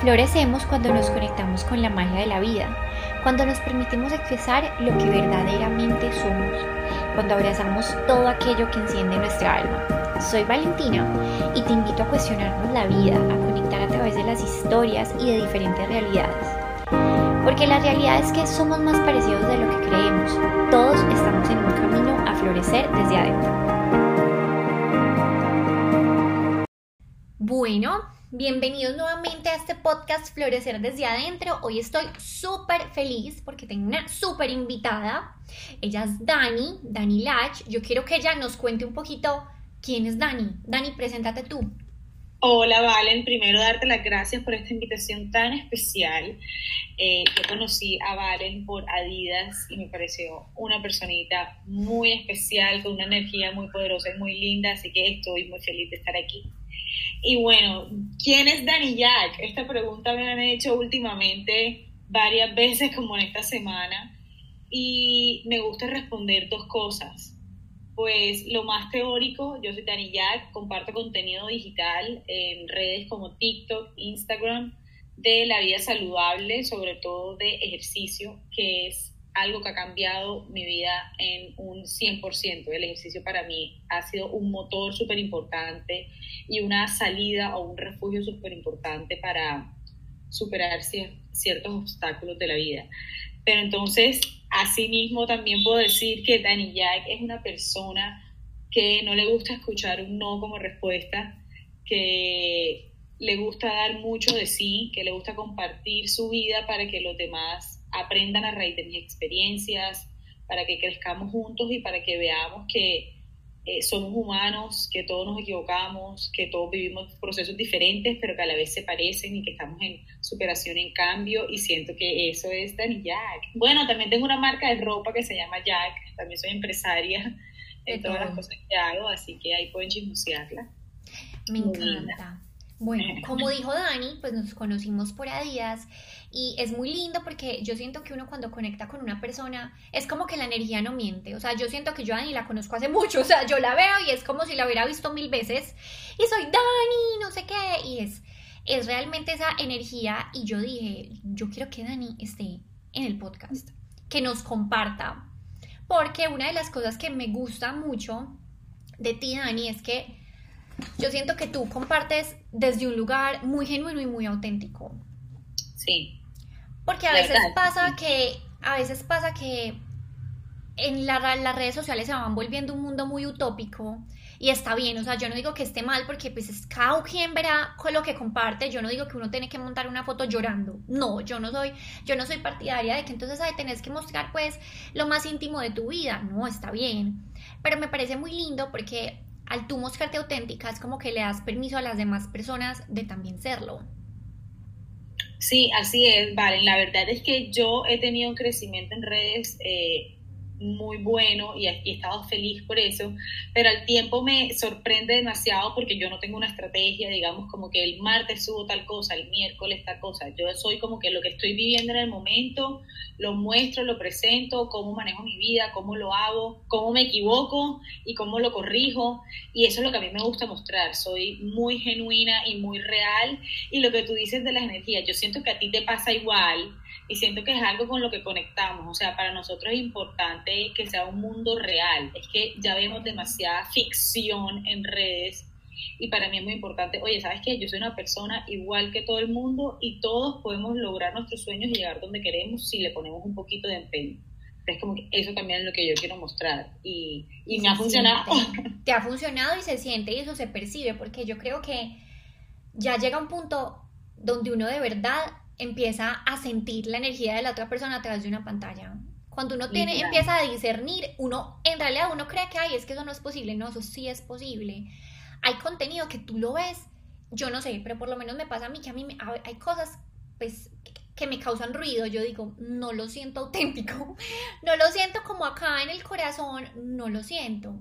Florecemos cuando nos conectamos con la magia de la vida, cuando nos permitimos expresar lo que verdaderamente somos, cuando abrazamos todo aquello que enciende nuestra alma. Soy Valentina y te invito a cuestionarnos la vida, a conectar a través de las historias y de diferentes realidades. Porque la realidad es que somos más parecidos de lo que creemos. Todos estamos en un camino a florecer desde adentro. Bueno, bienvenidos nuevamente a este podcast Florecer desde adentro. Hoy estoy súper feliz porque tengo una súper invitada. Ella es Dani, Dani Lach. Yo quiero que ella nos cuente un poquito quién es Dani. Dani, preséntate tú. Hola Valen, primero darte las gracias por esta invitación tan especial. Eh, yo conocí a Valen por Adidas y me pareció una personita muy especial, con una energía muy poderosa y muy linda, así que estoy muy feliz de estar aquí. Y bueno, ¿quién es Danny Jack? Esta pregunta me han hecho últimamente varias veces como en esta semana y me gusta responder dos cosas. Pues lo más teórico, yo soy Dani Jack, comparto contenido digital en redes como TikTok, Instagram, de la vida saludable, sobre todo de ejercicio, que es algo que ha cambiado mi vida en un 100%. El ejercicio para mí ha sido un motor súper importante y una salida o un refugio súper importante para superar ciertos obstáculos de la vida. Pero entonces, asimismo, también puedo decir que Danny Jack es una persona que no le gusta escuchar un no como respuesta, que le gusta dar mucho de sí, que le gusta compartir su vida para que los demás aprendan a raíz de mis experiencias, para que crezcamos juntos y para que veamos que eh, somos humanos, que todos nos equivocamos, que todos vivimos procesos diferentes, pero que a la vez se parecen y que estamos en superación, en cambio, y siento que eso es Dani Jack. Bueno, también tengo una marca de ropa que se llama Jack, también soy empresaria de todas las cosas que hago, así que ahí pueden chismosearla. Me encanta. Bueno, como dijo Dani, pues nos conocimos por Adidas y es muy lindo porque yo siento que uno cuando conecta con una persona es como que la energía no miente. O sea, yo siento que yo a Dani la conozco hace mucho. O sea, yo la veo y es como si la hubiera visto mil veces y soy Dani, no sé qué. Y es, es realmente esa energía. Y yo dije, yo quiero que Dani esté en el podcast, que nos comparta. Porque una de las cosas que me gusta mucho de ti, Dani, es que yo siento que tú compartes desde un lugar muy genuino y muy auténtico. Sí. Porque a veces pasa que, a veces pasa que en las redes sociales se van volviendo un mundo muy utópico y está bien, o sea, yo no digo que esté mal porque pues es cada quien verá con lo que comparte, yo no digo que uno tiene que montar una foto llorando, no, yo no soy, yo no soy partidaria de que entonces hay tenés que mostrar pues lo más íntimo de tu vida, no, está bien, pero me parece muy lindo porque al tú mostrarte auténtica es como que le das permiso a las demás personas de también serlo. Sí, así es, Valen. La verdad es que yo he tenido un crecimiento en redes eh, muy bueno y, he estado feliz por eso, pero al tiempo me sorprende demasiado porque yo no tengo una estrategia, digamos, como que el martes subo tal cosa, el miércoles tal cosa. Yo soy como que lo que estoy viviendo en el momento, lo muestro, lo presento, cómo manejo mi vida, cómo lo hago, cómo me equivoco y cómo lo corrijo. Y eso es lo que a mí me gusta mostrar. Soy muy genuina y muy real. Y lo que tú dices de las energías, yo siento que a ti te pasa igual y siento que es algo con lo que conectamos. O sea, para nosotros es importante que sea un mundo real. Es que ya vemos demasiada ficción en redes y para mí es muy importante, oye, ¿sabes qué? Yo soy una persona igual que todo el mundo y todos podemos lograr nuestros sueños y llegar donde queremos si le ponemos un poquito de empeño. Es como que eso también es lo que yo quiero mostrar y, y me ha funcionado. Te ha funcionado y se siente y eso se percibe porque yo creo que ya llega un punto donde uno de verdad empieza a sentir la energía de la otra persona a través de una pantalla. Cuando uno tiene, empieza a discernir, uno, en realidad uno cree que, ay, es que eso no es posible. No, eso sí es posible. Hay contenido que tú lo ves, yo no sé, pero por lo menos me pasa a mí que a mí hay cosas, pues, que me causan ruido. Yo digo, no lo siento auténtico. No lo siento como acá en el corazón, no lo siento.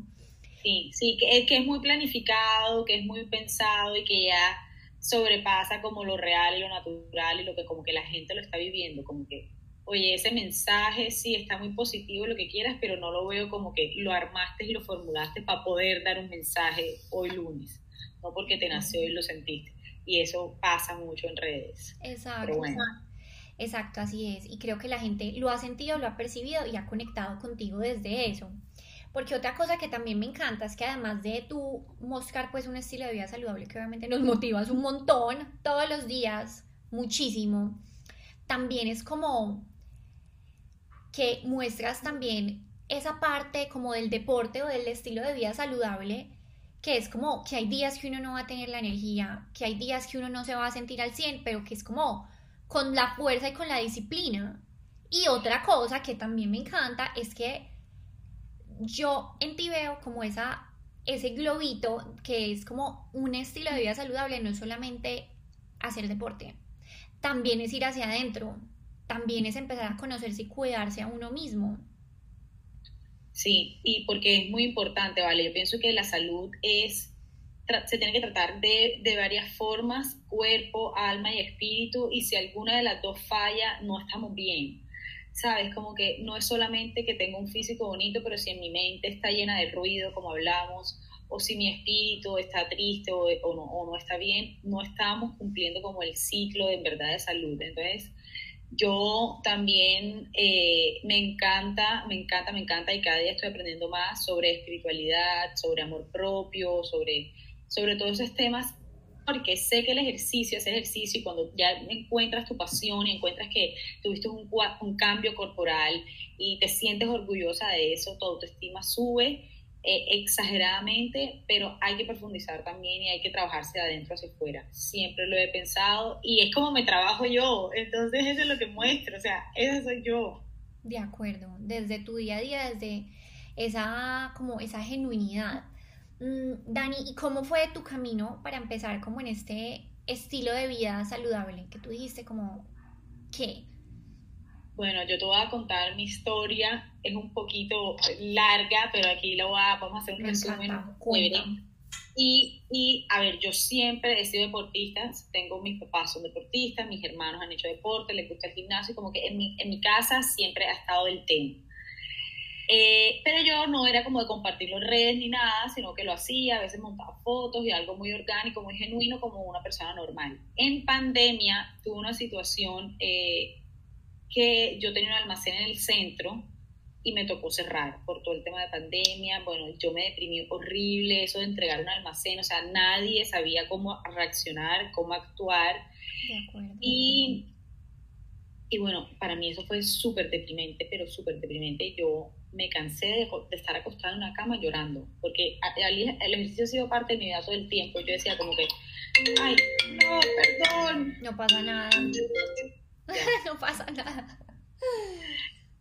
Sí, sí, que, que es muy planificado, que es muy pensado y que ya sobrepasa como lo real y lo natural y lo que como que la gente lo está viviendo, como que, oye, ese mensaje sí está muy positivo, lo que quieras, pero no lo veo como que lo armaste y lo formulaste para poder dar un mensaje hoy lunes, no porque te nació y lo sentiste. y eso pasa mucho en redes. Exacto. Exacto, así es. Y creo que la gente lo ha sentido, lo ha percibido y ha conectado contigo desde eso. Porque otra cosa que también me encanta es que además de tú mostrar pues un estilo de vida saludable que obviamente nos motivas un montón todos los días, muchísimo, también es como que muestras también esa parte como del deporte o del estilo de vida saludable, que es como que hay días que uno no va a tener la energía, que hay días que uno no se va a sentir al 100, pero que es como con la fuerza y con la disciplina. Y otra cosa que también me encanta es que yo en ti veo como esa, ese globito que es como un estilo de vida saludable, no es solamente hacer deporte, también es ir hacia adentro, también es empezar a conocerse y cuidarse a uno mismo. Sí, y porque es muy importante, ¿vale? Yo pienso que la salud es, se tiene que tratar de, de varias formas, cuerpo, alma y espíritu, y si alguna de las dos falla, no estamos bien. ¿Sabes? Como que no es solamente que tengo un físico bonito, pero si en mi mente está llena de ruido, como hablamos, o si mi espíritu está triste o, no, o no, está bien, no estamos cumpliendo como el ciclo de verdad de salud. Entonces, yo también eh, me encanta, me encanta, me encanta y cada día estoy aprendiendo más sobre espiritualidad, sobre amor propio, sobre, sobre todos esos temas porque sé que el ejercicio, ese ejercicio, y cuando ya encuentras tu pasión y encuentras que tuviste un, un cambio corporal y te sientes orgullosa de eso, tu autoestima sube eh, exageradamente, pero hay que profundizar también y hay que trabajarse de adentro hacia afuera. Siempre lo he pensado y es como me trabajo yo, entonces eso es lo que muestro, o sea, eso soy yo. De acuerdo, desde tu día a día, desde esa, como esa genuinidad Dani, ¿y cómo fue tu camino para empezar como en este estilo de vida saludable que tú dijiste como qué? Bueno, yo te voy a contar mi historia, es un poquito larga, pero aquí lo voy a, vamos a hacer un resumen. Y, y, a ver, yo siempre he sido deportista, tengo mis papás son deportistas, mis hermanos han hecho deporte, les gusta el gimnasio, como que en mi, en mi casa siempre ha estado el tema. Eh, pero yo no era como de compartirlo en redes ni nada, sino que lo hacía, a veces montaba fotos y algo muy orgánico, muy genuino, como una persona normal. En pandemia tuve una situación eh, que yo tenía un almacén en el centro y me tocó cerrar por todo el tema de pandemia. Bueno, yo me deprimí horrible, eso de entregar un almacén, o sea, nadie sabía cómo reaccionar, cómo actuar. De acuerdo. Y, y bueno, para mí eso fue súper deprimente, pero súper deprimente. Yo me cansé de, estar acostada en una cama llorando, porque el, ejercicio ha sido parte de mi vida todo el tiempo. Yo decía como que, ay, no, perdón. No pasa nada. no pasa nada.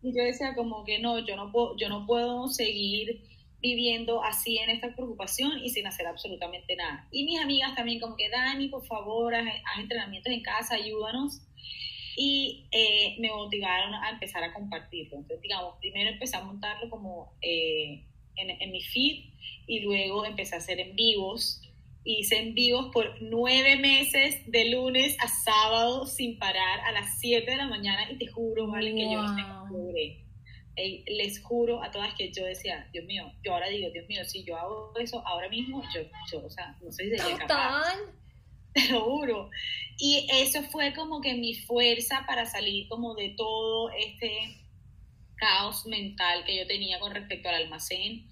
Y yo decía como que no, yo no puedo, yo no puedo seguir viviendo así en esta preocupación y sin hacer absolutamente nada. Y mis amigas también como que, Dani, por favor, haz entrenamientos en casa, ayúdanos y eh, me motivaron a empezar a compartirlo. Entonces, digamos, primero empecé a montarlo como eh, en, en, mi feed y luego empecé a hacer en vivos. Hice en vivos por nueve meses, de lunes a sábado, sin parar, a las 7 de la mañana, y te juro, vale, que yo me les juro a todas que yo decía, Dios mío, yo ahora digo, Dios mío, si yo hago eso ahora mismo, yo, yo o sea, no sé si sería capaz te lo juro. Y eso fue como que mi fuerza para salir como de todo este caos mental que yo tenía con respecto al almacén.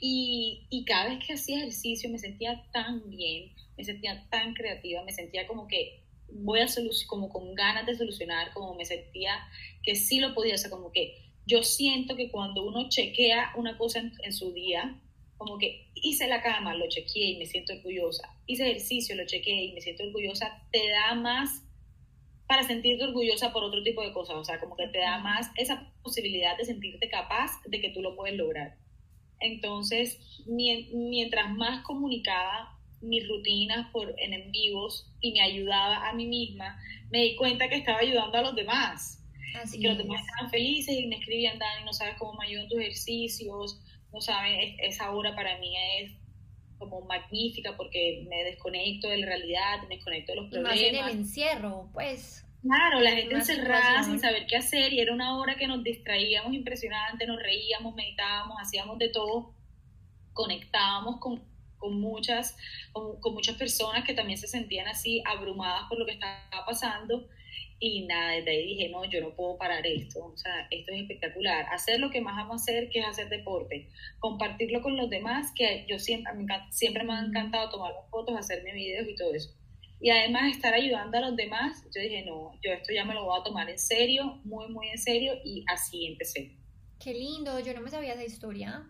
Y, y cada vez que hacía ejercicio me sentía tan bien, me sentía tan creativa, me sentía como que voy a como con ganas de solucionar, como me sentía que sí lo podía hacer, como que yo siento que cuando uno chequea una cosa en su día, como que hice la cama, lo chequeé y me siento orgullosa, hice ejercicio, lo chequeé y me siento orgullosa, te da más para sentirte orgullosa por otro tipo de cosas, o sea, como que te da más esa posibilidad de sentirte capaz de que tú lo puedes lograr. Entonces, mientras más comunicaba mis rutinas por, en, vivos y me ayudaba a mí misma, me di cuenta que estaba ayudando a los demás. Así que los demás estaban felices y me escribían, Dani, no sabes cómo me ayudan tus ejercicios, no saben, esa hora para mí es como magnífica porque me desconecto de la realidad, me desconecto de los problemas. Y más en el encierro, pues. Claro, la gente encerrada sin saber qué hacer y era una hora que nos distraíamos impresionante, nos reíamos, meditábamos, hacíamos de todo, conectábamos con, con muchas, con, con, muchas personas que también se sentían así abrumadas por lo que estaba pasando. Y nada, desde ahí dije, no, yo no puedo parar esto. O sea, esto es espectacular. Hacer lo que más amo hacer, que es hacer deporte. Compartirlo con los demás, que yo siempre, siempre me ha encantado tomar fotos, hacerme videos y todo eso. Y además estar ayudando a los demás, yo dije, no, yo esto ya me lo voy a tomar en serio, muy, muy en serio, y así empecé. Qué lindo, yo no me sabía esa historia.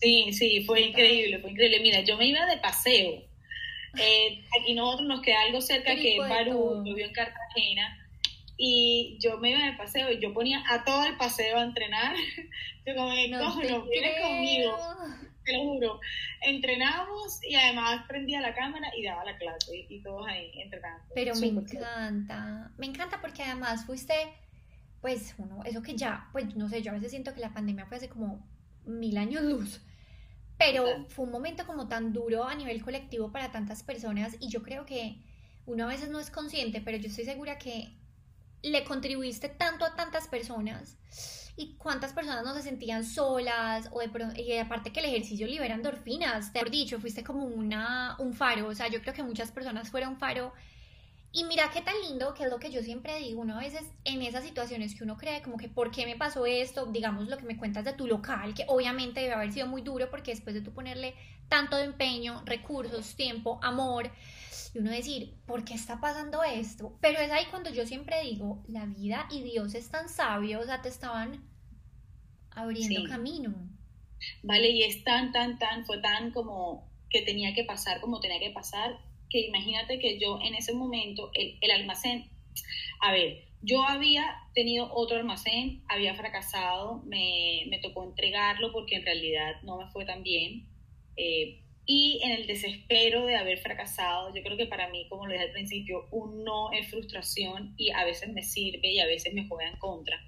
Sí, sí, fue increíble, fue increíble. Mira, yo me iba de paseo. Eh, aquí nosotros nos queda algo cerca que es Barú, yo vivo en Cartagena, y yo me iba de paseo y yo ponía a todo el paseo a entrenar. Yo como, no, no, vienes conmigo te lo juro. Entrenábamos y además prendía la cámara y daba la clase y, todos ahí entrenando. Pero me encanta, me encanta porque además fuiste, pues, uno, eso que ya, pues, no sé, yo a veces siento que la pandemia fue hace como mil años luz. Pero fue un momento como tan duro a nivel colectivo para tantas personas y yo creo que uno a veces no es consciente, pero yo estoy segura que le contribuiste tanto a tantas personas y cuántas personas no se sentían solas o de y aparte que el ejercicio libera endorfinas, te he dicho, fuiste como una, un faro, o sea, yo creo que muchas personas fueron faro y mira qué tan lindo, que es lo que yo siempre digo, uno a veces en esas situaciones que uno cree como que, ¿por qué me pasó esto? Digamos lo que me cuentas de tu local, que obviamente debe haber sido muy duro porque después de tú ponerle tanto de empeño, recursos, tiempo, amor, y uno decir, ¿por qué está pasando esto? Pero es ahí cuando yo siempre digo, la vida y Dios es tan sabio, o sea, te estaban abriendo camino. Vale, y es tan, tan, tan, fue tan como que tenía que pasar como tenía que pasar, que imagínate que yo en ese momento, el, el almacén, a ver, yo había tenido otro almacén, había fracasado, me, me, tocó entregarlo porque en realidad no me fue tan bien. Eh, y en el desespero de haber fracasado, yo creo que para mí, como lo dije al principio, un no es frustración y a veces me sirve y a veces me juega en contra.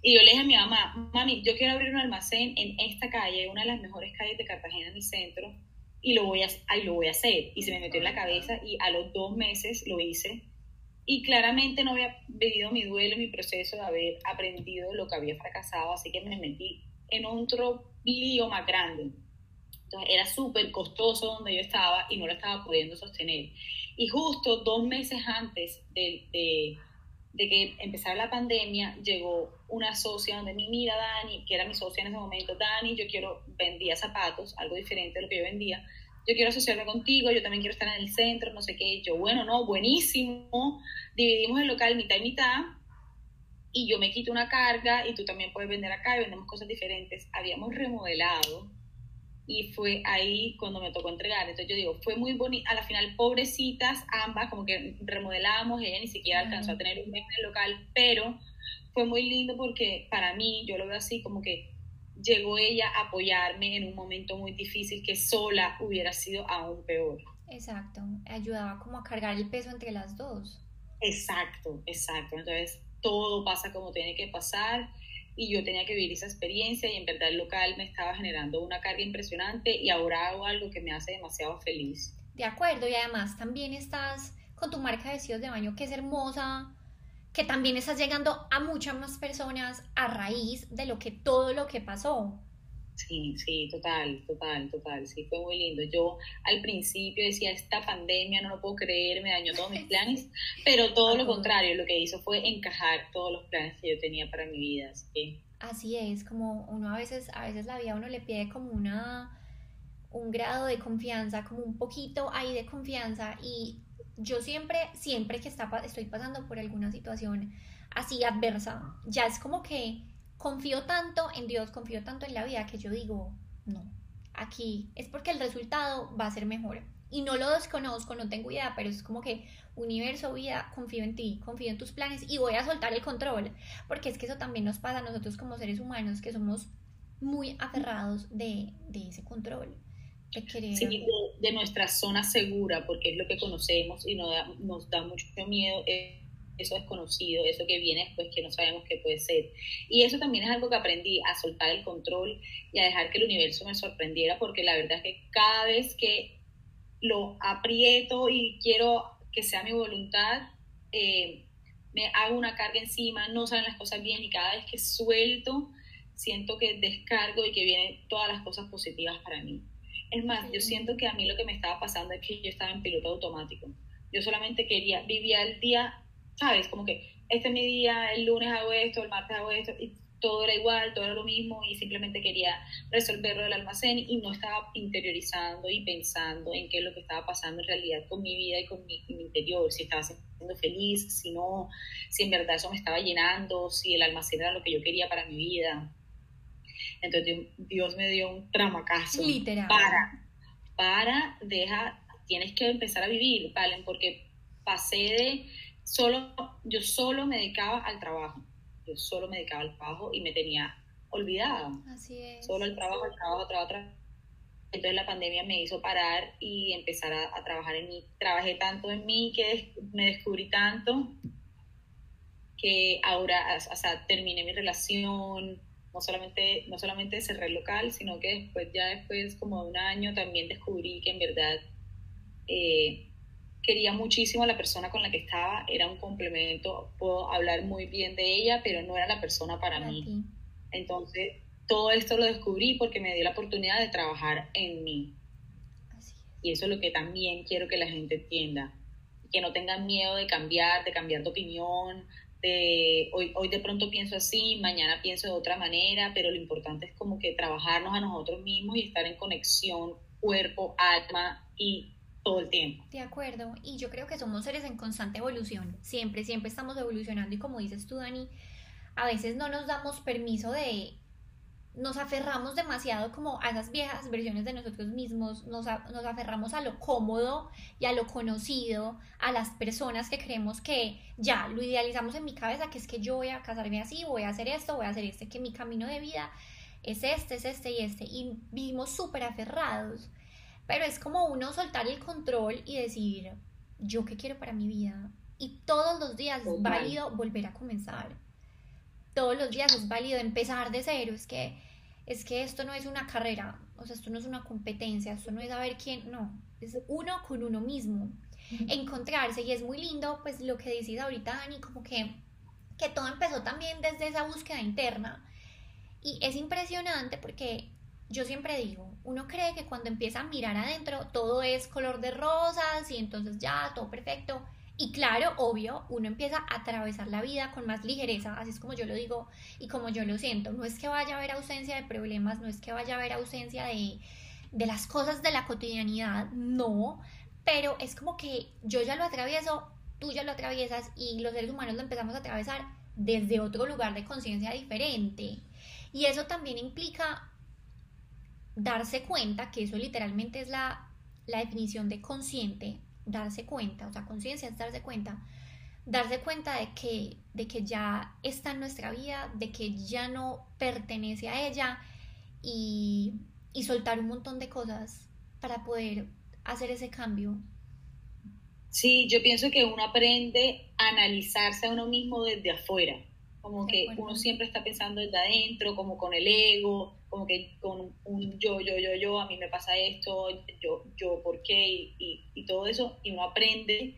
Y yo le dije a mi mamá, mami, yo quiero abrir un almacén en esta calle, una de las mejores calles de Cartagena en el centro, y lo voy a, lo voy a hacer. Y se me metió en la cabeza y a los dos meses lo hice. Y claramente no había vivido mi duelo, mi proceso de haber aprendido lo que había fracasado, así que me metí en otro lío más grande. Entonces era súper costoso donde yo estaba y no lo estaba pudiendo sostener. Y justo dos meses antes de, de, que empezara la pandemia, llegó una socia donde mi mira Dani, que era mi socia en ese momento, Dani, yo quiero, vendía zapatos, algo diferente de lo que yo vendía, yo quiero asociarme contigo, yo también quiero estar en el centro, no sé qué, yo, bueno, no, buenísimo, dividimos el local mitad y mitad, y yo me quito una carga y tú también puedes vender acá y vendemos cosas diferentes. Habíamos remodelado y fue ahí cuando me tocó entregar. Entonces yo digo, fue muy bonito, a la final pobrecitas ambas, como que remodelamos, ella ni siquiera alcanzó a tener un mes en el local, pero fue muy lindo porque para mí, yo lo veo así, como que llegó ella a apoyarme en un momento muy difícil que sola hubiera sido aún peor. Exacto, ayudaba como a cargar el peso entre las dos. Exacto, exacto. Entonces todo pasa como tiene que pasar y yo tenía que vivir esa experiencia y en verdad el local me estaba generando una carga impresionante y ahora hago algo que me hace demasiado feliz. De acuerdo, y además también estás con tu marca de vestidos de baño que es hermosa, que también estás llegando a muchas más personas a raíz de lo que todo lo que pasó. Sí, sí, total, total, total, sí, fue muy lindo. Yo al principio decía, esta pandemia no lo puedo creer, me dañó todos mis planes, pero todo lo contrario, lo que hizo fue encajar todos los planes que yo tenía para mi vida. Así, así es, como uno a veces, a veces la vida uno le pide como una, un grado de confianza, como un poquito ahí de confianza y yo siempre, siempre que está, estoy pasando por alguna situación así adversa, ya es como que confío tanto en Dios, confío tanto en la vida que yo digo, no, aquí es porque el resultado va a ser mejor. Y no lo desconozco, no tengo idea, pero es como que universo, vida, confío en ti, confío en tus planes y voy a soltar el control, porque es que eso también nos pasa a nosotros como seres humanos, que somos muy aferrados de, ese control. De, sí, de, nuestra zona segura, porque es lo que conocemos y nos da, nos da mucho miedo. Eh eso desconocido, eso que viene después que no sabemos qué puede ser. Y eso también es algo que aprendí, a soltar el control y a dejar que el universo me sorprendiera, porque la verdad es que cada vez que lo aprieto y quiero que sea mi voluntad, eh, me hago una carga encima, no salen las cosas bien y cada vez que suelto, siento que descargo y que vienen todas las cosas positivas para mí. Es más, yo siento que a mí lo que me estaba pasando es que yo estaba en piloto automático. Yo solamente quería, vivía el día, ¿sabes? Como que este es mi día, el lunes hago esto, el martes hago esto, y todo era igual, todo era lo mismo y simplemente quería resolverlo del almacén y no estaba interiorizando y pensando en qué es lo que estaba pasando en realidad con mi vida y con mi, interior, si estaba siendo feliz, si no, si en verdad eso me estaba llenando, si el almacén era lo que yo quería para mi vida. Entonces Dios me dio un tramacazo. Literal. Para, para, deja, tienes que empezar a vivir, ¿vale? Porque pasé de solo, yo solo me dedicaba al trabajo yo solo me dedicaba al trabajo y me tenía olvidada. Así es. Solo el trabajo, el trabajo, trabajo, trabajo. Entonces la pandemia me hizo parar y empezar a, trabajar en mí. Trabajé tanto en mí que me descubrí tanto que ahora, o sea, terminé mi relación, no solamente, no solamente cerré el local, sino que después, ya después como de un año, también descubrí que en verdad eh, quería muchísimo a la persona con la que estaba, era un complemento, puedo hablar muy bien de ella, pero no era la persona para, mí. Entonces, todo esto lo descubrí porque me dio la oportunidad de trabajar en mí. Y eso es lo que también quiero que la gente entienda, que no tengan miedo de cambiar, de cambiar de opinión, de hoy, hoy de pronto pienso así, mañana pienso de otra manera, pero lo importante es como que trabajarnos a nosotros mismos y estar en conexión cuerpo, alma y todo el tiempo. De acuerdo, y yo creo que somos seres en constante evolución, siempre, siempre estamos evolucionando y como dices tú, Dani, a veces no nos damos permiso de, nos aferramos demasiado como a esas viejas versiones de nosotros mismos, nos, nos aferramos a lo cómodo y a lo conocido, a las personas que creemos que ya lo idealizamos en mi cabeza, que es que yo voy a casarme así, voy a hacer esto, voy a hacer este, que mi camino de vida es este, es este y este, y vivimos súper aferrados pero es como uno soltar el control y decir, yo qué quiero para mi vida. Y todos los días es válido volver a comenzar. Todos los días es válido empezar de cero. Es que, es que esto no es una carrera, o sea, esto no es una competencia, esto no es saber quién, no, es uno con uno mismo. Encontrarse y es muy lindo, pues lo que decís ahorita, Dani, como que, que todo empezó también desde esa búsqueda interna. Y es impresionante porque yo siempre digo, uno cree que cuando empieza a mirar adentro todo es color de rosas y entonces ya, todo perfecto. Y claro, obvio, uno empieza a atravesar la vida con más ligereza, así es como yo lo digo y como yo lo siento. No es que vaya a haber ausencia de problemas, no es que vaya a haber ausencia de, de las cosas de la cotidianidad, no, pero es como que yo ya lo atravieso, tú ya lo atraviesas y los seres humanos lo empezamos a atravesar desde otro lugar de conciencia diferente. Y eso también implica darse cuenta, que eso literalmente es la, definición de consciente, darse cuenta, o sea, conciencia es darse cuenta, darse cuenta de que, de que ya está en nuestra vida, de que ya no pertenece a ella y, y soltar un montón de cosas para poder hacer ese cambio. Sí, yo pienso que uno aprende a analizarse a uno mismo desde afuera, como que uno siempre está pensando desde adentro, como con el ego, como que con un yo, yo, yo, yo, a mí me pasa esto, yo, yo, ¿por qué? Y, y, todo eso, y uno aprende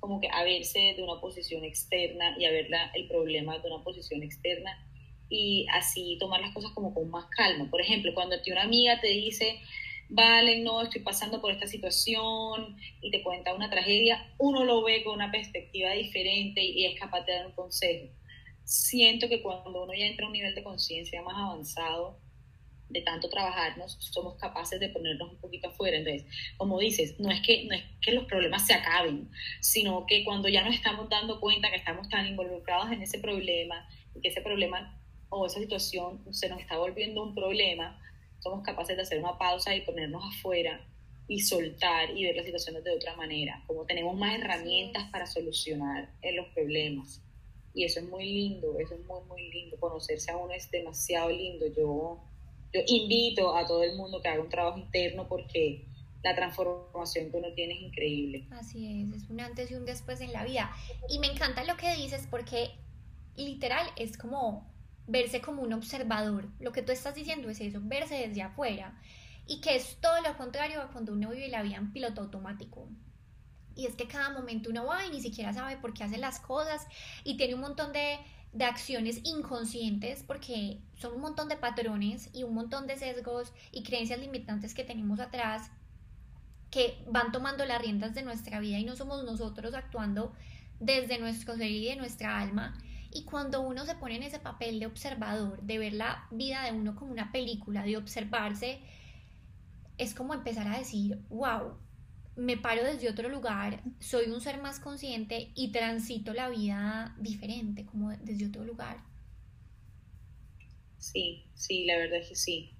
como que a verse de una posición externa y a ver el problema de una posición externa y así tomar las cosas como con más calma. Por ejemplo, cuando una amiga te dice, vale, no, estoy pasando por esta situación y te cuenta una tragedia, uno lo ve con una perspectiva diferente y es capaz de dar un consejo. Siento que cuando uno ya entra a un nivel de conciencia más avanzado, de tanto trabajarnos, somos capaces de ponernos un poquito afuera. Entonces, como dices, no es que, no es que los problemas se acaben, sino que cuando ya nos estamos dando cuenta que estamos tan involucrados en ese problema y que ese problema o esa situación se nos está volviendo un problema, somos capaces de hacer una pausa y ponernos afuera y soltar y ver las situaciones de otra manera, como tenemos más herramientas para solucionar los problemas. Y eso es muy lindo, eso es muy, muy lindo. Conocerse a uno es demasiado lindo. Yo yo invito a todo el mundo que haga un trabajo interno porque la transformación que uno tiene es increíble. Así es, es un antes y un después en la vida. Y me encanta lo que dices porque literal es como verse como un observador. Lo que tú estás diciendo es eso, verse desde afuera. Y que es todo lo contrario a cuando uno vive la vida en piloto automático. Y es que cada momento uno va y ni siquiera sabe por qué hace las cosas y tiene un montón de de acciones inconscientes porque son un montón de patrones y un montón de sesgos y creencias limitantes que tenemos atrás que van tomando las riendas de nuestra vida y no somos nosotros actuando desde nuestro ser y de nuestra alma. Y cuando uno se pone en ese papel de observador, de ver la vida de uno como una película, de observarse, es como empezar a decir, wow, me paro desde otro lugar, soy un ser más consciente y transito la vida diferente, como desde otro lugar. Sí, sí, la verdad es que sí.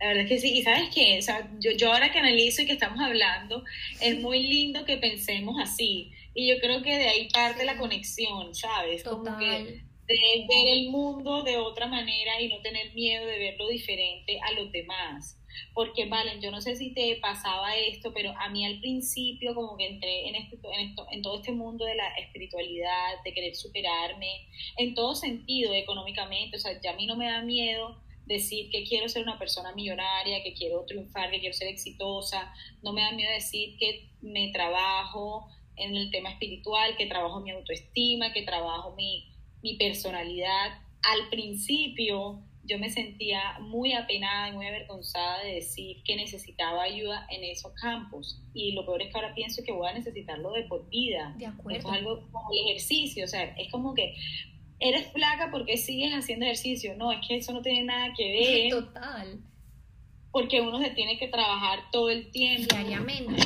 La verdad es que sí, y sabes qué, yo, yo ahora que analizo y que estamos hablando, es muy lindo que pensemos así. Y yo creo que de ahí parte la conexión, ¿sabes? Como que de ver el mundo de otra manera y no tener miedo de verlo diferente a los demás. Porque, Valen, yo no sé si te pasaba esto, pero a mí al principio como que entré en, este, en, esto, en todo este mundo de la espiritualidad, de querer superarme, en todo sentido, económicamente, o sea, ya a mí no me da miedo decir que quiero ser una persona millonaria, que quiero triunfar, que quiero ser exitosa, no me da miedo decir que me trabajo en el tema espiritual, que trabajo mi autoestima, que trabajo mi, mi personalidad. Al principio yo me sentía muy apenada y muy avergonzada de decir que necesitaba ayuda en esos campos. Y lo peor es que ahora pienso que voy a necesitarlo de por vida. De acuerdo. es algo como el ejercicio, o sea, es como que eres flaca porque sigues haciendo ejercicio. No, es que eso no tiene nada que ver. Total. Porque uno se tiene que trabajar todo el tiempo. Diariamente.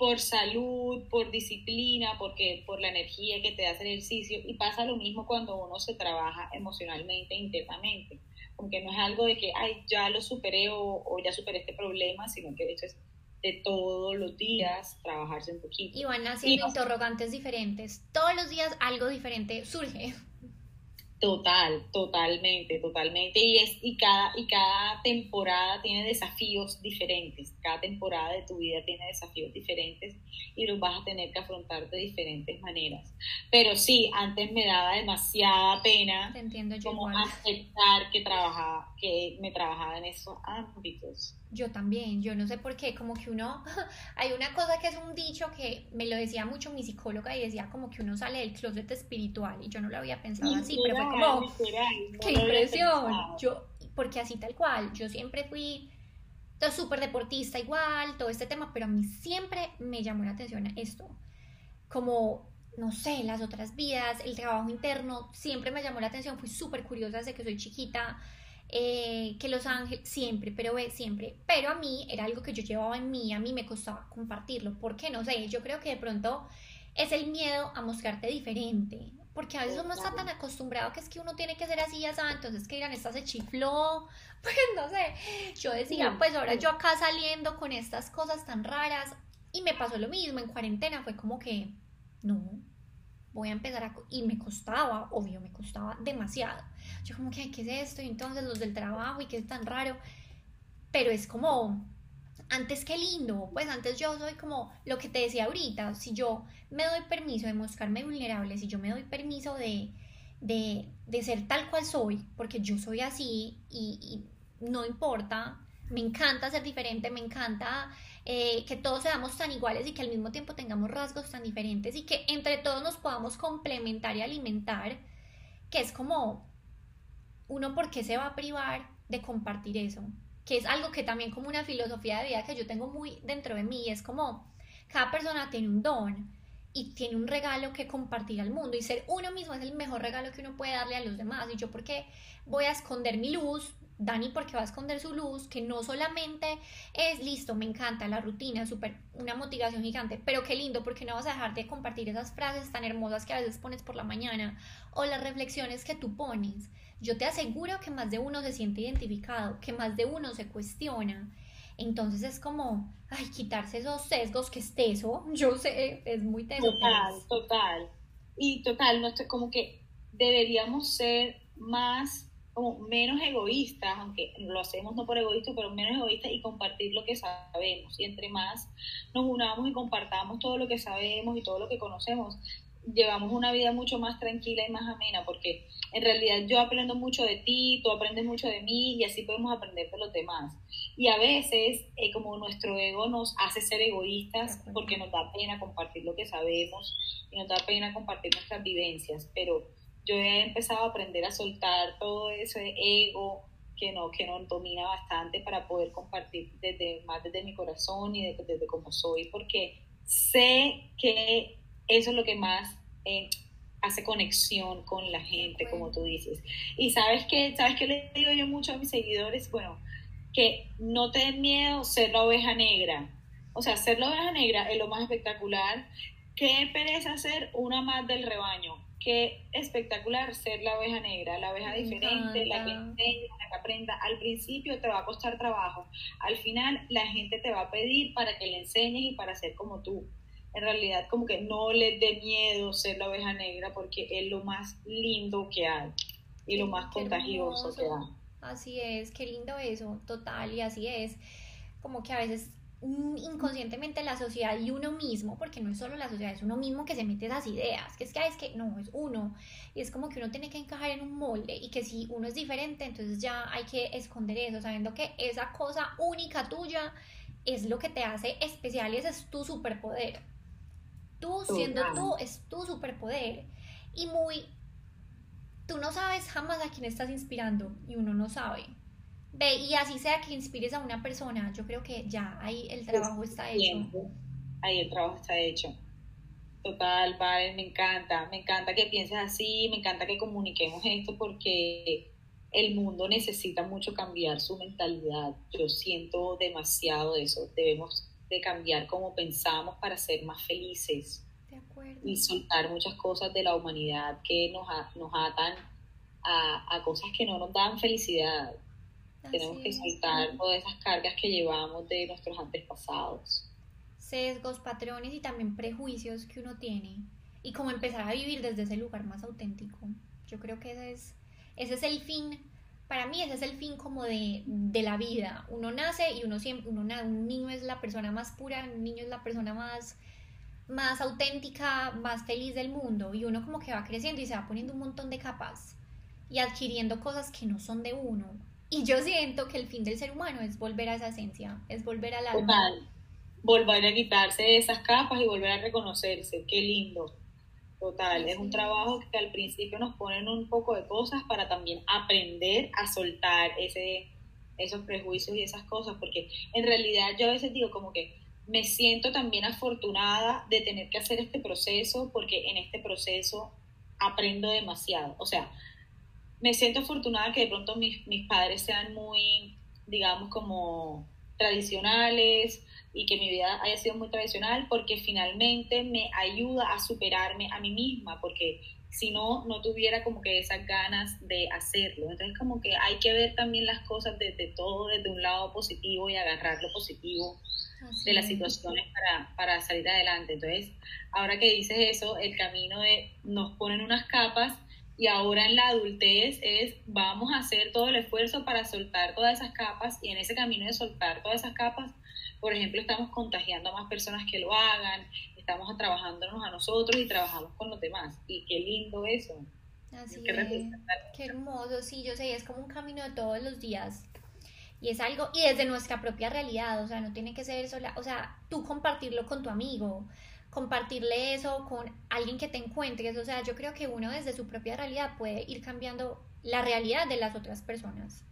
Por salud, por disciplina, porque por la energía que te da hacer ejercicio. Y pasa lo mismo cuando uno se trabaja emocionalmente, internamente. Aunque no es algo de que, ay, ya lo superé o, o ya superé este problema, sino que de hecho es de todos los días trabajarse un poquito. Y van haciendo interrogantes diferentes. Todos los días algo diferente surge. Total, totalmente, totalmente. Y es, y cada, y cada temporada tiene desafíos diferentes. Cada temporada de tu vida tiene desafíos diferentes y los vas a tener que afrontar de diferentes maneras. Pero sí, antes me daba demasiada pena como aceptar que trabajaba, que me trabajaba en esos ámbitos. Yo también, yo no sé por qué, como que uno, hay una cosa que es un dicho que me lo decía mucho mi psicóloga y decía como que uno sale del closet espiritual y yo no lo había pensado así, pero fue como, qué impresión, yo, porque así tal cual, yo siempre fui súper deportista igual, todo este tema, pero a mí siempre me llamó la atención esto, como, no sé, las otras vidas, el trabajo interno, siempre me llamó la atención, fui súper curiosa desde que soy chiquita, eh, que Los Ángeles, siempre, pero siempre. Pero a mí era algo que yo llevaba en mí, a mí me costaba compartirlo. ¿Por qué? No sé, yo creo que de pronto es el miedo a mostrarte diferente. Porque a veces uno está tan acostumbrado que es que uno tiene que ser así, ya entonces que dirán, esta se chifló, pues no sé. Yo decía, pues ahora yo acá saliendo con estas cosas tan raras, y me pasó lo mismo, en cuarentena fue como que, no, voy a empezar a... Y me costaba, obvio, me costaba demasiado. Yo como que, ¿qué es esto? Y entonces los del trabajo y qué es tan raro. Pero es como, antes que lindo, pues antes yo soy como lo que te decía ahorita, si yo me doy permiso de mostrarme vulnerable, si yo me doy permiso de, de, de ser tal cual soy, porque yo soy así y, y no importa, me encanta ser diferente, me encanta eh, que todos seamos tan iguales y que al mismo tiempo tengamos rasgos tan diferentes y que entre todos nos podamos complementar y alimentar, que es como uno por qué se va a privar de compartir eso, que es algo que también como una filosofía de vida que yo tengo muy dentro de mí, es como cada persona tiene un don y tiene un regalo que compartir al mundo y ser uno mismo es el mejor regalo que uno puede darle a los demás y yo porque voy a esconder mi luz Dani porque va a esconder su luz, que no solamente es listo, me encanta la rutina, súper una motivación gigante, pero qué lindo porque no vas a dejar de compartir esas frases tan hermosas que a veces pones por la mañana o las reflexiones que tú pones. Yo te aseguro que más de uno se siente identificado, que más de uno se cuestiona. Entonces es como, ay, quitarse esos sesgos, que es teso, yo sé, es muy teso. Total, total. Y total, no como que deberíamos ser más como menos egoístas, aunque lo hacemos no por egoístas, pero menos egoístas y compartir lo que sabemos. Y entre más nos unamos y compartamos todo lo que sabemos y todo lo que conocemos, llevamos una vida mucho más tranquila y más amena, porque en realidad yo aprendo mucho de ti, tú aprendes mucho de mí y así podemos aprender de los demás. Y a veces, eh, como nuestro ego nos hace ser egoístas porque nos da pena compartir lo que sabemos y nos da pena compartir nuestras vivencias, pero yo he empezado a aprender a soltar todo ese ego que no, que nos domina bastante para poder compartir desde, más desde mi corazón y desde, desde cómo soy, porque sé que eso es lo que más eh, hace conexión con la gente, como tú dices. Y sabes que, sabes que le digo yo mucho a mis seguidores, bueno, que no te den miedo ser la oveja negra. O sea, ser la oveja negra es lo más espectacular. Qué pereza ser una más del rebaño. Qué espectacular ser la oveja negra, la oveja diferente, la que enseña, la que aprenda. Al principio te va a costar trabajo. Al final la gente te va a pedir para que le enseñes y para ser como tú en realidad como que no les dé miedo ser la oveja negra porque es lo más lindo que hay y lo más contagioso que hay. Así es, qué lindo eso, total, y así es. Como que a veces inconscientemente la sociedad y uno mismo, porque no es solo la sociedad, es uno mismo que se mete esas ideas, que es que es que no, es uno, y es como que uno tiene que encajar en un molde y que si uno es diferente, entonces ya hay que esconder eso, sabiendo que esa cosa única tuya es lo que te hace especial y ese es tu superpoder. Tú siendo tú es tu superpoder. Y muy... Tú no sabes jamás a quién estás inspirando y uno no sabe. Ve, y así sea que inspires a una persona, yo creo que ya ahí el trabajo está hecho. Ahí el trabajo está hecho. Total, vale, me encanta, me encanta que pienses así, me encanta que comuniquemos esto porque el mundo necesita mucho cambiar su mentalidad. Yo siento demasiado eso. Debemos de cambiar cómo pensamos para ser más felices y soltar muchas cosas de la humanidad que nos, nos atan a, cosas que no nos dan felicidad. Tenemos que soltar todas esas cargas que llevamos de nuestros antepasados. Sesgos, patrones y también prejuicios que uno tiene y cómo empezar a vivir desde ese lugar más auténtico. Yo creo que ese es, ese es el fin para mí ese es el fin como de, la vida. Uno nace y uno siempre, uno, un niño es la persona más pura, un niño es la persona más, más auténtica, más feliz del mundo. Y uno como que va creciendo y se va poniendo un montón de capas y adquiriendo cosas que no son de uno. Y yo siento que el fin del ser humano es volver a esa esencia, es volver al alma. Total. Volver a quitarse esas capas y volver a reconocerse. Qué lindo. Total, es un trabajo que al principio nos ponen un poco de cosas para también aprender a soltar ese, esos prejuicios y esas cosas, porque en realidad yo a veces digo como que me siento también afortunada de tener que hacer este proceso, porque en este proceso aprendo demasiado. O sea, me siento afortunada que de pronto mis, mis padres sean muy, digamos, como tradicionales, y que mi vida haya sido muy tradicional porque finalmente me ayuda a superarme a mí misma, porque si no, no tuviera como que esas ganas de hacerlo. Entonces como que hay que ver también las cosas desde todo, desde un lado positivo y agarrar lo positivo de las situaciones para, para salir adelante. Entonces, ahora que dices eso, el camino de nos ponen unas capas y ahora en la adultez es vamos a hacer todo el esfuerzo para soltar todas esas capas y en ese camino de soltar todas esas capas por ejemplo, estamos contagiando a más personas que lo hagan, estamos trabajándonos a nosotros y trabajamos con los demás. Y qué lindo eso. Así es. Qué hermoso, sí, yo sé, es como un camino de todos los días. Y es algo, y desde nuestra propia realidad, o sea, no tiene que ser sola, o sea, tú compartirlo con tu amigo, compartirle eso con alguien que te encuentres, o sea, yo creo que uno desde su propia realidad puede ir cambiando la realidad de las otras personas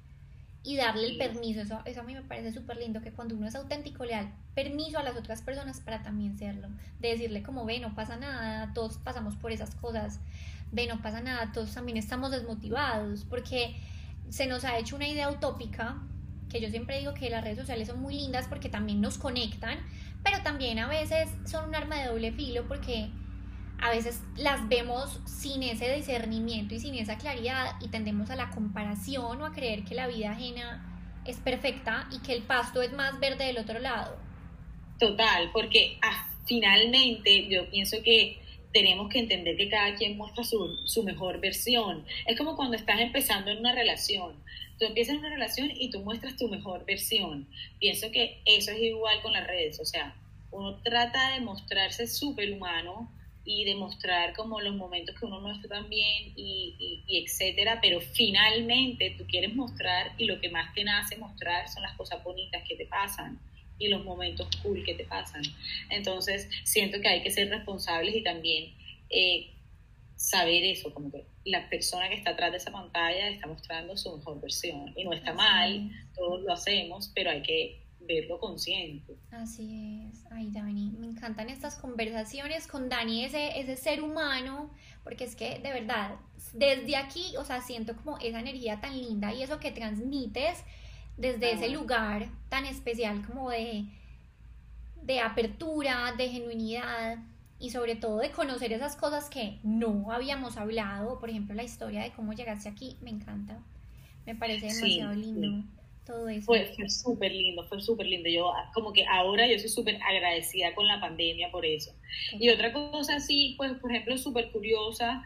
y darle el permiso. Eso, eso a mí me parece súper lindo, que cuando uno es auténtico le da permiso a las otras personas para también serlo. De decirle como, ve, no pasa nada, todos pasamos por esas cosas, ve, no pasa nada, todos también estamos desmotivados, porque se nos ha hecho una idea utópica, que yo siempre digo que las redes sociales son muy lindas porque también nos conectan, pero también a veces son un arma de doble filo porque a veces las vemos sin ese discernimiento y sin esa claridad y tendemos a la comparación o a creer que la vida ajena es perfecta y que el pasto es más verde del otro lado. Total, porque ah, finalmente yo pienso que tenemos que entender que cada quien muestra su, su, mejor versión. Es como cuando estás empezando en una relación. Tú empiezas una relación y tú muestras tu mejor versión. Pienso que eso es igual con las redes. O sea, uno trata de mostrarse súper humano, y demostrar como los momentos que uno no está tan bien y, y, etcétera, pero finalmente tú quieres mostrar y lo que más te nace mostrar son las cosas bonitas que te pasan y los momentos cool que te pasan. Entonces, siento que hay que ser responsables y también eh, saber eso, como que la persona que está atrás de esa pantalla está mostrando su mejor versión. Y no está mal, todos lo hacemos, pero hay que verlo consciente. Así es. Ay, Dani, me encantan estas conversaciones con Dani, ese, ese ser humano, porque es que de verdad, desde aquí, o sea, siento como esa energía tan linda y eso que transmites desde ese lugar tan especial como de, de apertura, de genuinidad y sobre todo de conocer esas cosas que no habíamos hablado, por ejemplo, la historia de cómo llegaste aquí, me encanta, me parece demasiado lindo. Todo eso. Fue, fue súper lindo, fue súper lindo. Yo como que ahora yo soy súper agradecida con la pandemia por eso. Y otra cosa sí, pues por ejemplo, súper curiosa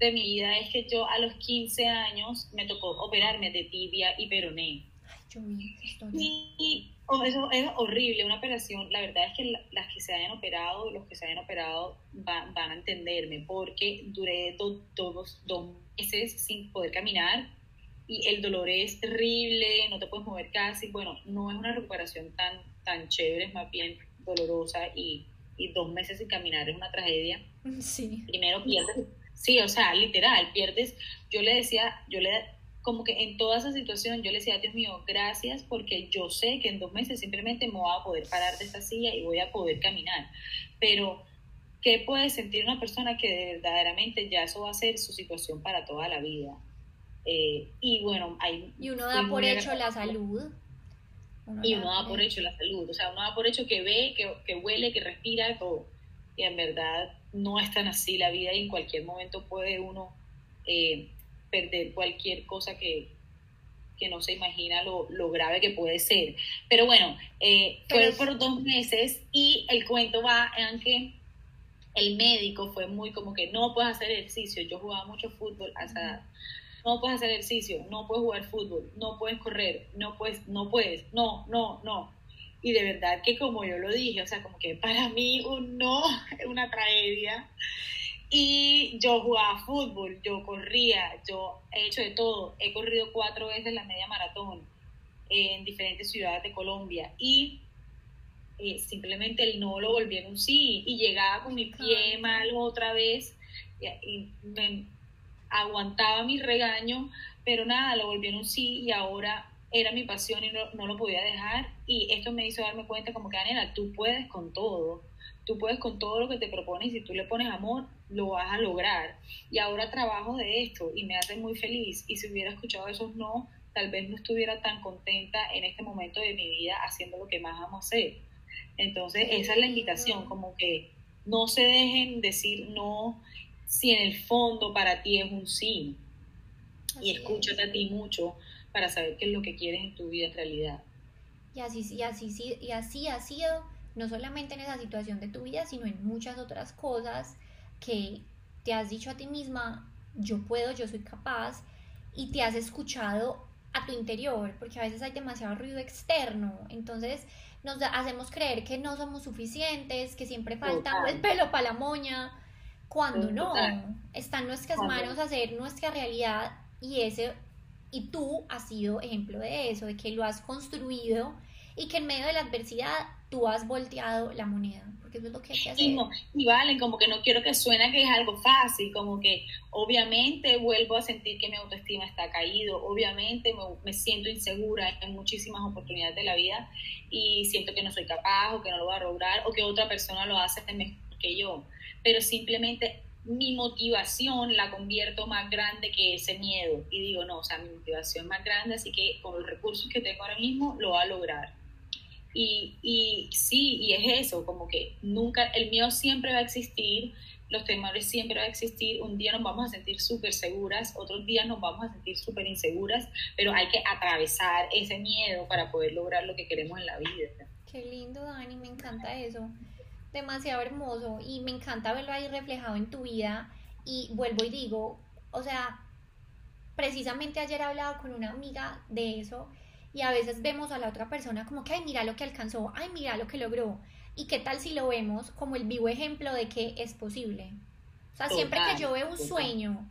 de mi vida es que yo a los 15 años me tocó operarme de tibia y peroné. Ay, yo vi y, Oh, eso es horrible, una operación. La verdad es que las que se hayan operado, los que se hayan operado van, a entenderme, porque duré dos meses sin poder caminar y el dolor es terrible, no te puedes mover casi. Bueno, no es una recuperación tan, tan chévere, es más bien dolorosa y, y dos meses sin caminar es una tragedia. Sí. Primero pierdes, sí, o sea, literal, pierdes. Yo le decía, yo le como que en toda esa situación yo le decía, Dios mío, gracias porque yo sé que en dos meses simplemente me voy a poder parar de esta silla y voy a poder caminar. Pero, ¿qué puede sentir una persona que verdaderamente ya eso va a ser su situación para toda la vida? Eh, y bueno, hay... Y uno da por hecho la salud. y uno da por hecho la salud. O sea, uno da por hecho que ve, que, que huele, que respira, todo. Y en verdad no es tan así la vida y en cualquier momento puede uno... Eh, perder cualquier cosa que, que no se imagina lo, lo, grave que puede ser. Pero bueno, eh, fue por dos meses y el cuento va en que el médico fue muy como que no puedes hacer ejercicio. Yo jugaba mucho fútbol a esa edad. No puedes hacer ejercicio, no puedes jugar fútbol, no puedes correr, no puedes, no puedes, no, no, no. Y de verdad que como yo lo dije, o sea, como que para mí un no es una tragedia. Y yo jugaba fútbol, yo corría, yo he hecho de todo. He corrido cuatro veces la media maratón en diferentes ciudades de Colombia y eh, simplemente el no lo un sí y llegaba con mi pie mal otra vez y, me aguantaba mi regaño, pero nada, lo volví en un sí y ahora era mi pasión y no, no lo podía dejar. Y esto me hizo darme cuenta como que, Daniela, tú puedes con todo Tú puedes con todo lo que te propones y si tú le pones amor, lo vas a lograr. Y ahora trabajo de esto y me hace muy feliz. Y si hubiera escuchado esos no, tal vez no estuviera tan contenta en este momento de mi vida haciendo lo que más amo hacer. Entonces, esa es la invitación, como que no se dejen decir no si en el fondo para ti es un sí. y escúchate a ti mucho para saber qué es lo que quieres en tu vida en realidad. Y así, y así, y así ha sido no solamente en esa situación de tu vida, sino en muchas otras cosas que te has dicho a ti misma, yo puedo, yo soy capaz, y te has escuchado a tu interior, porque a veces hay demasiado ruido externo, entonces nos hacemos creer que no somos suficientes, que siempre falta el pelo para la moña, cuando no, está en nuestras manos hacer nuestra realidad y ese y tú has sido ejemplo de eso, de que lo has construido y que en medio de la adversidad tú has volteado la moneda, porque eso es lo que hay que hacer. Y, valen, como que no quiero que suene que es algo fácil, como que obviamente vuelvo a sentir que mi autoestima está caído, obviamente me, siento insegura en muchísimas oportunidades de la vida y siento que no soy capaz o que no lo voy a lograr o que otra persona lo hace mejor que yo, pero simplemente mi motivación la convierto más grande que ese miedo y digo, no, o sea, mi motivación es más grande, así que con los recursos que tengo ahora mismo lo va a lograr y, y sí, y es eso, como que nunca, el miedo siempre va a existir, los temores siempre van a existir, un día nos vamos a sentir súper seguras, otros días nos vamos a sentir súper inseguras, pero hay que atravesar ese miedo para poder lograr lo que queremos en la vida. Qué lindo, Dani, me encanta eso. Demasiado hermoso y me encanta verlo ahí reflejado en tu vida. Y vuelvo y digo, o sea, precisamente ayer hablaba con una amiga de eso y a veces vemos a la otra persona como que, ay, mira lo que alcanzó, ay, mira lo que logró. ¿Y qué tal si lo vemos como el vivo ejemplo de que es posible? O sea, siempre que yo veo un sueño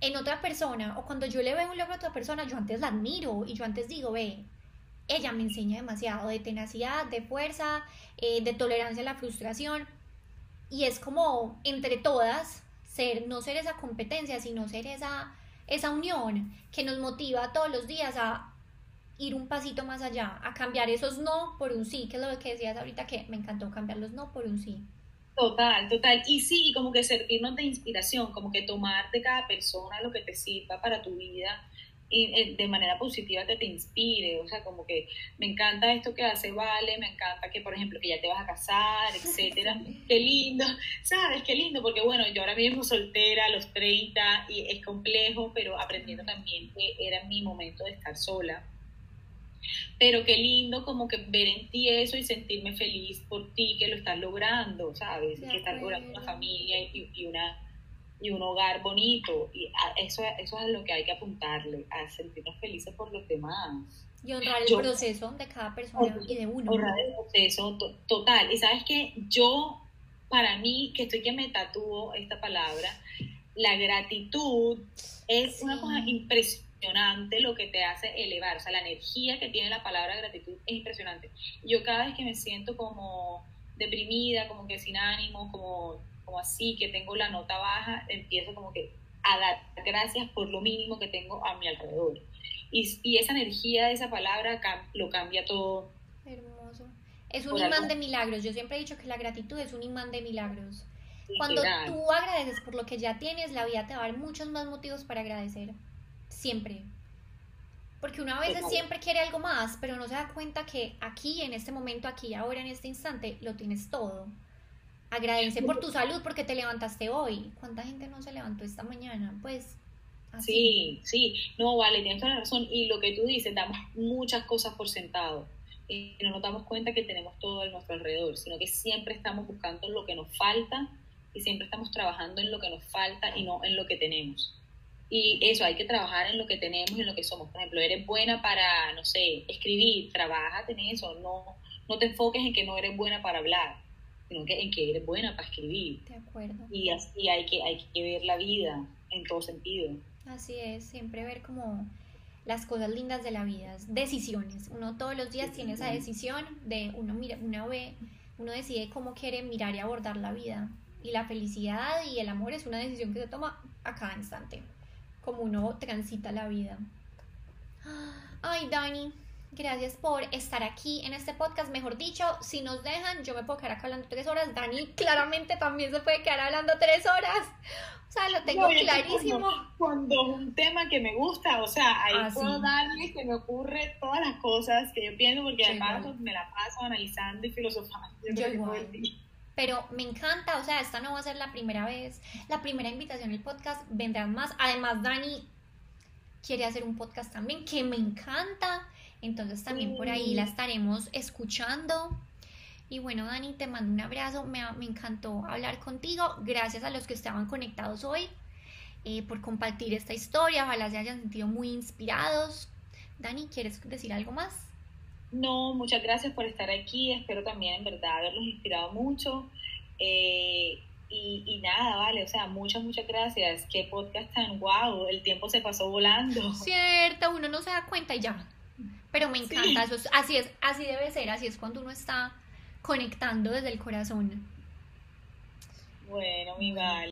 en otra persona o cuando yo le veo un logro a otra persona, yo antes la admiro y yo antes digo, ve, ella me enseña demasiado de tenacidad, de fuerza, eh, de tolerancia a la frustración. Y es como entre todas ser, no ser esa competencia, sino ser esa, esa unión que nos motiva todos los días a ir un pasito más allá, a cambiar esos no por un sí, que es lo que decías ahorita que me encantó cambiar los no por un sí. Total, total. Y sí, como que servirnos de inspiración, como que tomar de cada persona lo que te sirva para tu vida y eh, de manera positiva que te inspire, o sea, como que me encanta esto que hace Vale, me encanta que, por ejemplo, que ya te vas a casar, etcétera, qué lindo, ¿sabes? Qué lindo, porque bueno, yo ahora mismo soltera a los 30 y es complejo, pero aprendiendo también que era mi momento de estar sola, pero qué lindo como que ver en ti eso y sentirme feliz por ti que lo estás logrando, ¿sabes? que estás logrando una familia y, una y un hogar bonito y eso, eso es lo que hay que apuntarle, a sentirnos felices por los demás. Y honrar el proceso de cada persona y de uno. Honrar el proceso total. Y sabes que yo, para mí, que estoy que me tatúo esta palabra, la gratitud es una cosa impresionante impresionante lo que te hace elevar, o sea, la energía que tiene la palabra gratitud es impresionante. Yo cada vez que me siento como deprimida, como que sin ánimo, como, como así, que tengo la nota baja, empiezo como que a dar gracias por lo mínimo que tengo a mi alrededor. Y, y esa energía de esa palabra lo cambia todo. Hermoso. Es un imán de milagros. Yo siempre he dicho que la gratitud es un imán de milagros. Cuando tú agradeces por lo que ya tienes, la vida te va a dar muchos más motivos para agradecer siempre. Porque uno a veces siempre quiere algo más, pero no se da cuenta que aquí, en este momento, aquí, ahora, en este instante, lo tienes todo. Agradece por tu salud porque te levantaste hoy. ¿Cuánta gente no se levantó esta mañana? Pues Sí, sí, no, vale, tienes toda la razón. Y lo que tú dices, damos muchas cosas por sentado. Y no nos damos cuenta que tenemos todo a nuestro alrededor, sino que siempre estamos buscando lo que nos falta y siempre estamos trabajando en lo que nos falta y no en lo que tenemos. Y eso, hay que trabajar en lo que tenemos y en lo que somos. Por ejemplo, eres buena para, no sé, escribir, trabaja en eso, no, no te enfoques en que no eres buena para hablar, sino que en que eres buena para escribir. De acuerdo. Y así hay que, hay que ver la vida en todo sentido. Así es, siempre ver como las cosas lindas de la vida, decisiones. Uno todos los días tiene esa decisión de uno mira, una ve, uno decide cómo quiere mirar y abordar la vida. Y la felicidad y el amor es una decisión que se toma a cada instante como uno transita la vida. Ay, Dani, gracias por estar aquí en este podcast. Mejor dicho, si nos dejan, yo me puedo quedar acá hablando tres horas. Dani claramente también se puede quedar hablando tres horas. O sea, lo tengo clarísimo. Cuando, un tema que me gusta, o sea, ahí ah, puedo darle que me ocurre todas las cosas que yo pienso, porque además me la paso analizando y filosofando. Yo igual. Pero me encanta, o sea, esta no va a ser la primera vez, la primera invitación al podcast, vendrán más. Además, Dani quiere hacer un podcast también, que me encanta. Entonces también por ahí la estaremos escuchando. Y bueno, Dani, te mando un abrazo. Me, me encantó hablar contigo. Gracias a los que estaban conectados hoy eh, por compartir esta historia. Ojalá se hayan sentido muy inspirados. Dani, ¿quieres decir algo más? No, muchas gracias por estar aquí. Espero también, en verdad, haberlos inspirado mucho. Eh, y, nada, vale, o sea, muchas, muchas gracias. Qué podcast tan guau, el tiempo se pasó volando. Cierto, uno no se da cuenta y ya. Pero me encanta, eso así es, así debe ser, así es cuando uno está conectando desde el corazón. Bueno, mi vale.